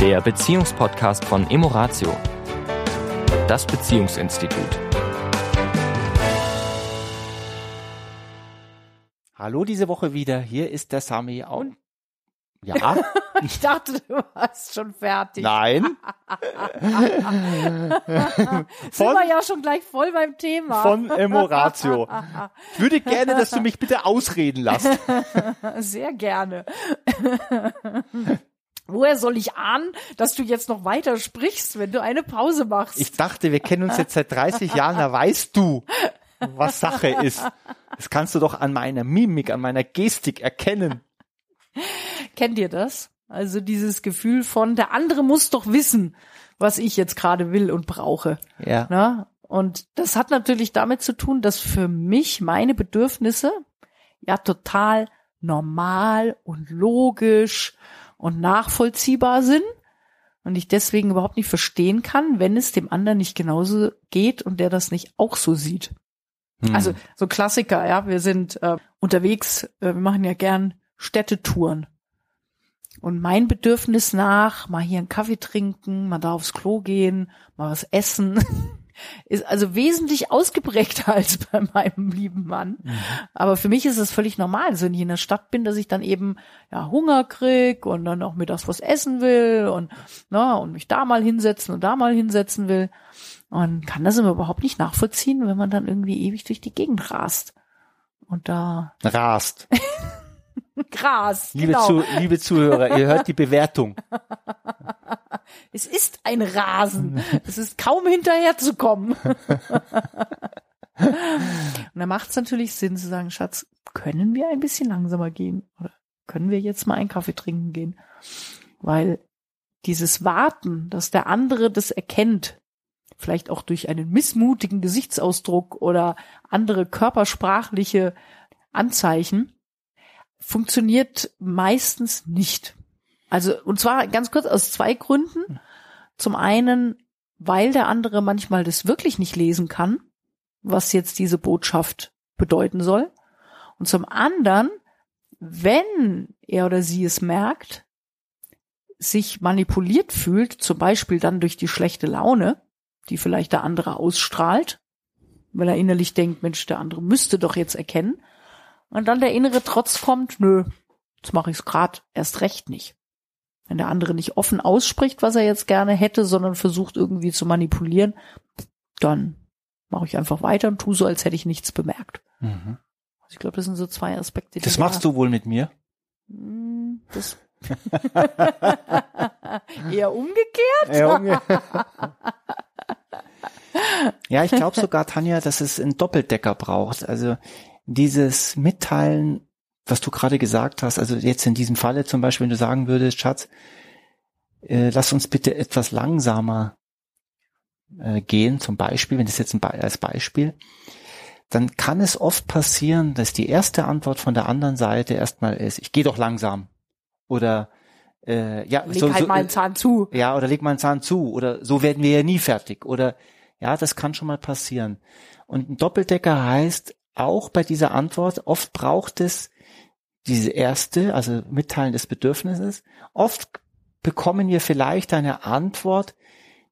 der Beziehungspodcast von Emoratio, das Beziehungsinstitut. Hallo diese Woche wieder, hier ist der Sami und ja, Ich dachte, du warst schon fertig. nein, Sind wir ja schon gleich voll beim Thema. von Emoratio. Ich würde gerne, dass du mich bitte ausreden lässt. Sehr gerne. Woher soll ich ahnen, dass du jetzt noch weiter sprichst, wenn du eine Pause machst? Ich dachte, wir kennen uns jetzt seit 30 Jahren, da weißt du, was Sache ist. Das kannst du doch an meiner Mimik, an meiner Gestik erkennen. Kennt ihr das? Also dieses Gefühl von, der andere muss doch wissen, was ich jetzt gerade will und brauche. Ja. Ne? Und das hat natürlich damit zu tun, dass für mich meine Bedürfnisse ja total normal und logisch und nachvollziehbar sind und ich deswegen überhaupt nicht verstehen kann, wenn es dem anderen nicht genauso geht und der das nicht auch so sieht. Hm. Also so Klassiker, ja, wir sind äh, unterwegs, äh, wir machen ja gern Städtetouren. Und mein Bedürfnis nach, mal hier einen Kaffee trinken, mal da aufs Klo gehen, mal was essen, ist also wesentlich ausgeprägter als bei meinem lieben Mann. Aber für mich ist es völlig normal, also wenn ich in der Stadt bin, dass ich dann eben ja Hunger krieg und dann auch mittags was essen will und na, und mich da mal hinsetzen und da mal hinsetzen will. Und kann das immer überhaupt nicht nachvollziehen, wenn man dann irgendwie ewig durch die Gegend rast. Und da Rast. Gras, Liebe, genau. zu, liebe Zuhörer, ihr hört die Bewertung. Es ist ein Rasen. Es ist kaum hinterherzukommen. Und da macht es natürlich Sinn zu sagen, Schatz, können wir ein bisschen langsamer gehen? Oder können wir jetzt mal einen Kaffee trinken gehen? Weil dieses Warten, dass der andere das erkennt, vielleicht auch durch einen missmutigen Gesichtsausdruck oder andere körpersprachliche Anzeichen, funktioniert meistens nicht. Also, und zwar ganz kurz aus zwei Gründen. Zum einen, weil der andere manchmal das wirklich nicht lesen kann, was jetzt diese Botschaft bedeuten soll. Und zum anderen, wenn er oder sie es merkt, sich manipuliert fühlt, zum Beispiel dann durch die schlechte Laune, die vielleicht der andere ausstrahlt, weil er innerlich denkt, Mensch, der andere müsste doch jetzt erkennen. Und dann der innere Trotz kommt, nö, jetzt mache ich es grad erst recht nicht. Wenn der andere nicht offen ausspricht, was er jetzt gerne hätte, sondern versucht irgendwie zu manipulieren, dann mache ich einfach weiter und tu so, als hätte ich nichts bemerkt. Mhm. Also ich glaube, das sind so zwei Aspekte. die Das da- machst du wohl mit mir? Hm, Das eher umgekehrt. Ja, Junge. ja, ich glaube sogar, Tanja, dass es einen Doppeldecker braucht. Also dieses Mitteilen, was du gerade gesagt hast, also jetzt in diesem Falle zum Beispiel, wenn du sagen würdest, Schatz, äh, lass uns bitte etwas langsamer äh, gehen, zum Beispiel, wenn das jetzt ein Be als Beispiel, dann kann es oft passieren, dass die erste Antwort von der anderen Seite erstmal ist, ich gehe doch langsam. Oder äh, ja, Leg halt mal einen Zahn zu. ja, oder leg mal einen Zahn zu. Oder so werden wir ja nie fertig. Oder ja, das kann schon mal passieren. Und ein Doppeldecker heißt auch bei dieser Antwort, oft braucht es diese erste, also Mitteilen des Bedürfnisses. Oft bekommen wir vielleicht eine Antwort,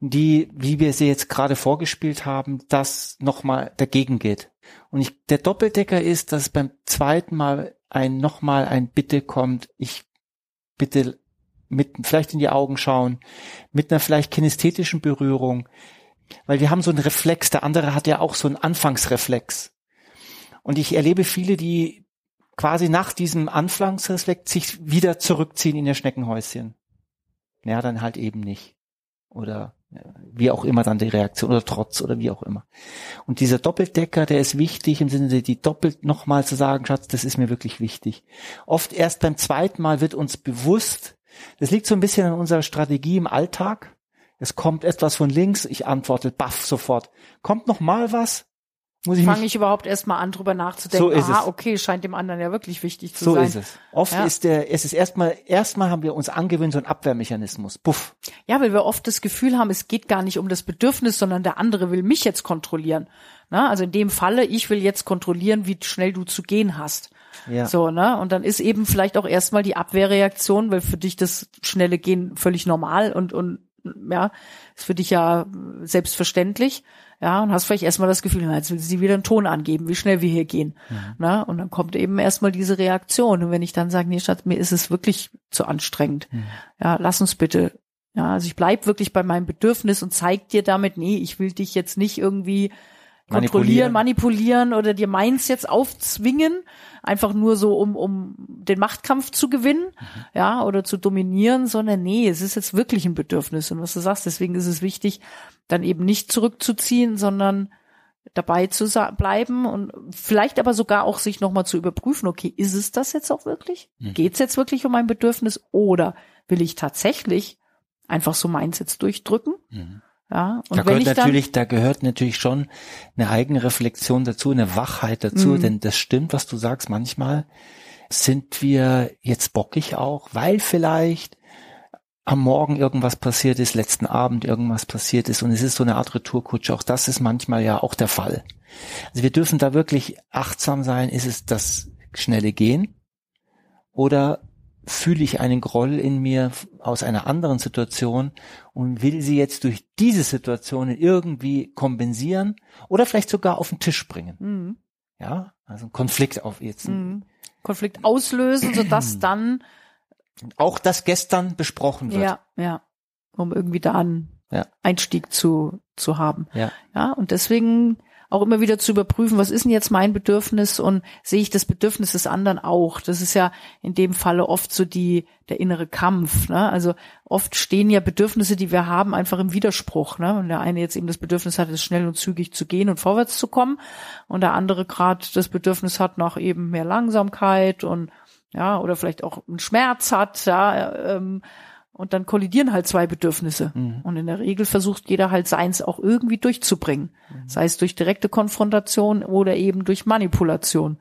die, wie wir sie jetzt gerade vorgespielt haben, das nochmal dagegen geht. Und ich, der Doppeldecker ist, dass beim zweiten Mal ein nochmal ein Bitte kommt, ich bitte mit vielleicht in die Augen schauen, mit einer vielleicht kinästhetischen Berührung, weil wir haben so einen Reflex, der andere hat ja auch so einen Anfangsreflex. Und ich erlebe viele, die quasi nach diesem Anfangsreflex sich wieder zurückziehen in ihr Schneckenhäuschen. Ja, dann halt eben nicht. Oder wie auch immer dann die Reaktion oder Trotz oder wie auch immer. Und dieser Doppeldecker, der ist wichtig im Sinne, die doppelt nochmal zu sagen, Schatz, das ist mir wirklich wichtig. Oft erst beim zweiten Mal wird uns bewusst, das liegt so ein bisschen an unserer Strategie im Alltag. Es kommt etwas von links, ich antworte baff sofort. Kommt noch mal was? Muss ich Fange ich überhaupt erst mal an, drüber nachzudenken. So ist Aha, es. okay, scheint dem anderen ja wirklich wichtig zu so sein. ist es. Oft Ja. ist der, es ist erstmal, erstmal haben wir uns angewöhnt, so ein Abwehrmechanismus. Puff. Ja, weil wir oft das Gefühl haben, es geht gar nicht um das Bedürfnis, sondern der andere will mich jetzt kontrollieren. Na, also in dem Falle, ich will jetzt kontrollieren, wie schnell du zu gehen hast. Ja. So, ne? Und dann ist eben vielleicht auch erstmal die Abwehrreaktion, weil für dich das schnelle Gehen völlig normal und, und ja, ist für dich ja selbstverständlich. Ja, und hast vielleicht erstmal das Gefühl, jetzt will sie wieder einen Ton angeben, wie schnell wir hier gehen. Na, und dann kommt eben erstmal diese Reaktion. Und wenn ich dann sage, nee, Schatz, mir ist es wirklich zu anstrengend. Ja, lass uns bitte. Ja, also ich bleib wirklich bei meinem Bedürfnis und zeig dir damit, nee, ich will dich jetzt nicht irgendwie kontrollieren, manipulieren oder dir meins jetzt aufzwingen, einfach nur so, um, um den Machtkampf zu gewinnen, ja, oder zu dominieren, sondern nee, es ist jetzt wirklich ein Bedürfnis. Und was du sagst, deswegen ist es wichtig, dann eben nicht zurückzuziehen, sondern dabei zu bleiben und vielleicht aber sogar auch sich nochmal zu überprüfen, okay, ist es das jetzt auch wirklich? Mhm. Geht es jetzt wirklich um mein Bedürfnis oder will ich tatsächlich einfach so meins jetzt durchdrücken? Mhm. Ja, und da wenn gehört natürlich, da gehört natürlich schon eine eigene Reflexion dazu, eine Wachheit dazu, Mhm. denn das stimmt, was du sagst. Manchmal sind wir jetzt bockig auch, weil vielleicht am Morgen irgendwas passiert ist, letzten Abend irgendwas passiert ist und es ist so eine Art Retourkutsche. Auch das ist manchmal ja auch der Fall. Also wir dürfen da wirklich achtsam sein. Ist es das schnelle Gehen oder fühle ich einen Groll in mir aus einer anderen Situation und will sie jetzt durch diese Situationen irgendwie kompensieren oder vielleicht sogar auf den Tisch bringen. Mhm. Ja, also ein Konflikt auf jetzt. Mhm. Konflikt auslösen, sodass dann, Auch das gestern besprochen wird. ja, ja, um irgendwie da einen Ja. Einstieg zu, zu haben. Ja. Ja, und deswegen auch immer wieder zu überprüfen, was ist denn jetzt mein Bedürfnis und sehe ich das Bedürfnis des anderen auch? Das ist ja in dem Falle oft so die, der innere Kampf, ne? Also oft stehen ja Bedürfnisse, die wir haben, einfach im Widerspruch, ne? Und der eine jetzt eben das Bedürfnis hat, es schnell und zügig zu gehen und vorwärts zu kommen und der andere gerade das Bedürfnis hat nach eben mehr Langsamkeit und ja, oder vielleicht auch einen Schmerz hat, ja, ähm, und dann kollidieren halt zwei Bedürfnisse. Mhm. Und in der Regel versucht jeder halt seins auch irgendwie durchzubringen. Mhm. Sei es durch direkte Konfrontation oder eben durch Manipulation. Mhm.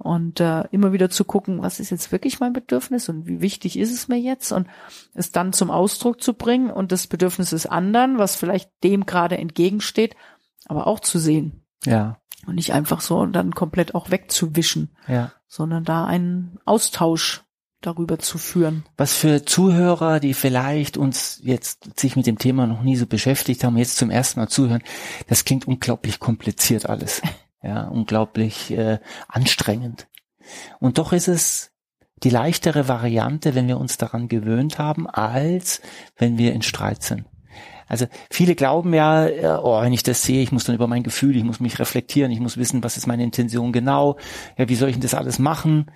Und äh, immer wieder zu gucken, was ist jetzt wirklich mein Bedürfnis und wie wichtig ist es mir jetzt und es dann zum Ausdruck zu bringen und das Bedürfnis des anderen, was vielleicht dem gerade entgegensteht, aber auch zu sehen Ja, und nicht einfach so und dann komplett auch wegzuwischen, ja. sondern da einen Austausch darüber zu führen. Was für Zuhörer, die vielleicht uns jetzt sich mit dem Thema noch nie so beschäftigt haben, jetzt zum ersten Mal zuhören, das klingt unglaublich kompliziert alles. Ja, unglaublich äh, anstrengend. Und doch ist es die leichtere Variante, wenn wir uns daran gewöhnt haben, als wenn wir in Streit sind. Also viele glauben ja, äh, oh, wenn ich das sehe, ich muss dann über mein Gefühl, ich muss mich reflektieren, ich muss wissen, was ist meine Intention genau, ja, wie soll ich denn das alles machen?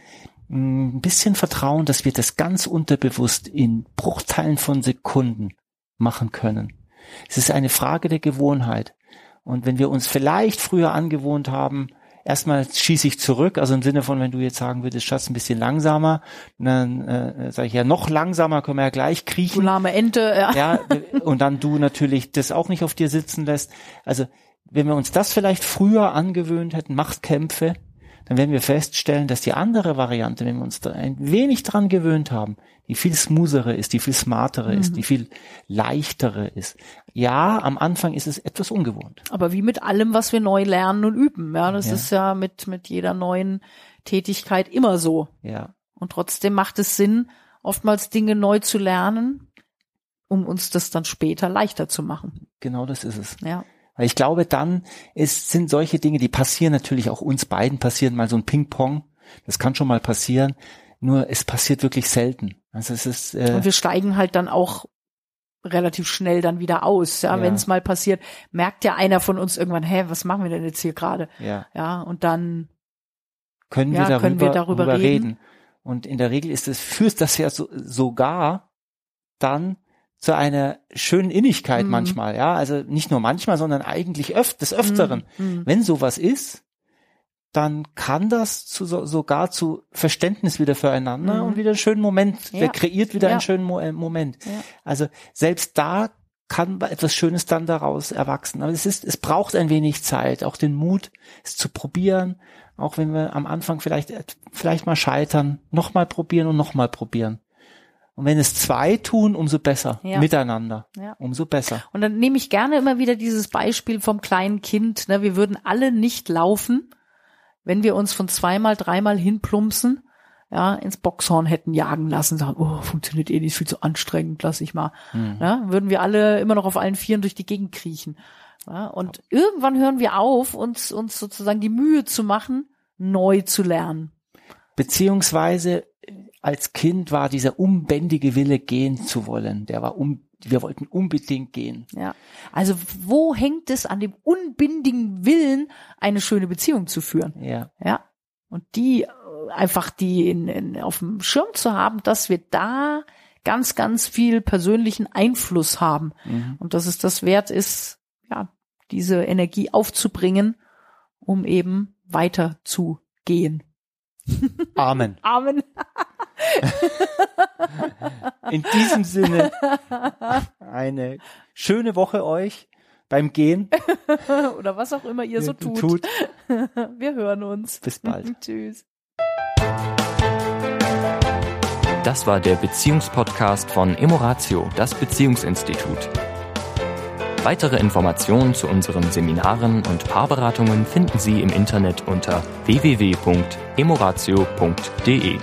Ein bisschen Vertrauen, dass wir das ganz unterbewusst in Bruchteilen von Sekunden machen können. Es ist eine Frage der Gewohnheit. Und wenn wir uns vielleicht früher angewohnt haben, erstmal schieße ich zurück, also im Sinne von, wenn du jetzt sagen würdest, Schatz, ein bisschen langsamer, dann äh, sage ich ja, noch langsamer können wir ja gleich Du kriechen lahme Ente, ja. ja, und dann du natürlich das auch nicht auf dir sitzen lässt. Also, wenn wir uns das vielleicht früher angewöhnt hätten, Machtkämpfe, dann werden wir feststellen, dass die andere Variante, wenn wir uns da ein wenig dran gewöhnt haben, die viel smoothere ist, die viel smartere ist, die viel leichtere ist. Ja, am Anfang ist es etwas ungewohnt. Aber wie mit allem, was wir neu lernen und üben. Ja, das Ja. ist ja mit, mit jeder neuen Tätigkeit immer so. Ja, Und trotzdem macht es Sinn, oftmals Dinge neu zu lernen, um uns das dann später leichter zu machen. genau das ist es. Ja. Weil ich glaube, dann ist, sind solche Dinge, die passieren natürlich auch uns beiden, passieren mal so ein Ping-Pong. Das kann schon mal passieren. Nur es passiert wirklich selten. Also es ist, äh, Und wir steigen halt dann auch relativ schnell dann wieder aus. Ja, Ja. wenn es mal passiert, merkt ja einer von uns irgendwann, hä, was machen wir denn jetzt hier gerade? ja, Ja, und dann, können, Ja, wir darüber, können wir darüber reden? reden. Und in der Regel ist es, führt das ja so, sogar dann zu einer schönen Innigkeit Mhm. manchmal, ja. Also nicht nur manchmal, sondern eigentlich öf des Öfteren. Mm, Wenn sowas ist, dann kann das zu, so, sogar zu Verständnis wieder füreinander Mhm. und wieder einen schönen Moment, Ja. der kreiert wieder Ja. einen schönen Mo äh, Moment. Ja. Also selbst da kann etwas Schönes dann daraus erwachsen. Aber es ist, es braucht ein wenig Zeit, auch den Mut, es zu probieren, auch wenn wir am Anfang vielleicht, vielleicht mal scheitern, nochmal probieren und nochmal probieren. Und wenn es zwei tun, umso besser. Ja. Miteinander. Ja. Umso besser. Und dann nehme ich gerne immer wieder dieses Beispiel vom kleinen Kind. Ne? Wir würden alle nicht laufen, wenn wir uns von zweimal, dreimal hinplumpsen, ja, ins Boxhorn hätten jagen lassen, sagen, oh, funktioniert eh nicht, viel zu anstrengend, lass ich mal. Mhm. Ja, würden wir alle immer noch auf allen Vieren durch die Gegend kriechen. Ja, und irgendwann hören wir auf, uns, uns sozusagen die Mühe zu machen, neu zu lernen. Beziehungsweise als Kind war dieser unbändige Wille gehen zu wollen, der war um, wir wollten unbedingt gehen. Ja. Also wo hängt es an dem unbindigen Willen, eine schöne Beziehung zu führen? Ja. Ja. Und die äh, einfach die in, in, auf dem Schirm zu haben, dass wir da ganz, ganz viel persönlichen Einfluss haben. Mhm. Und dass es das wert ist, ja, diese Energie aufzubringen, um eben weiter zu gehen. Amen. Amen. In diesem Sinne eine schöne Woche euch beim Gehen. Oder was auch immer ihr so tut. tut. Wir hören uns. Bis bald. Tschüss. Das war der Beziehungspodcast von Emoratio, das Beziehungsinstitut. Weitere Informationen zu unseren Seminaren und Paarberatungen finden Sie im Internet unter www.emoratio.de.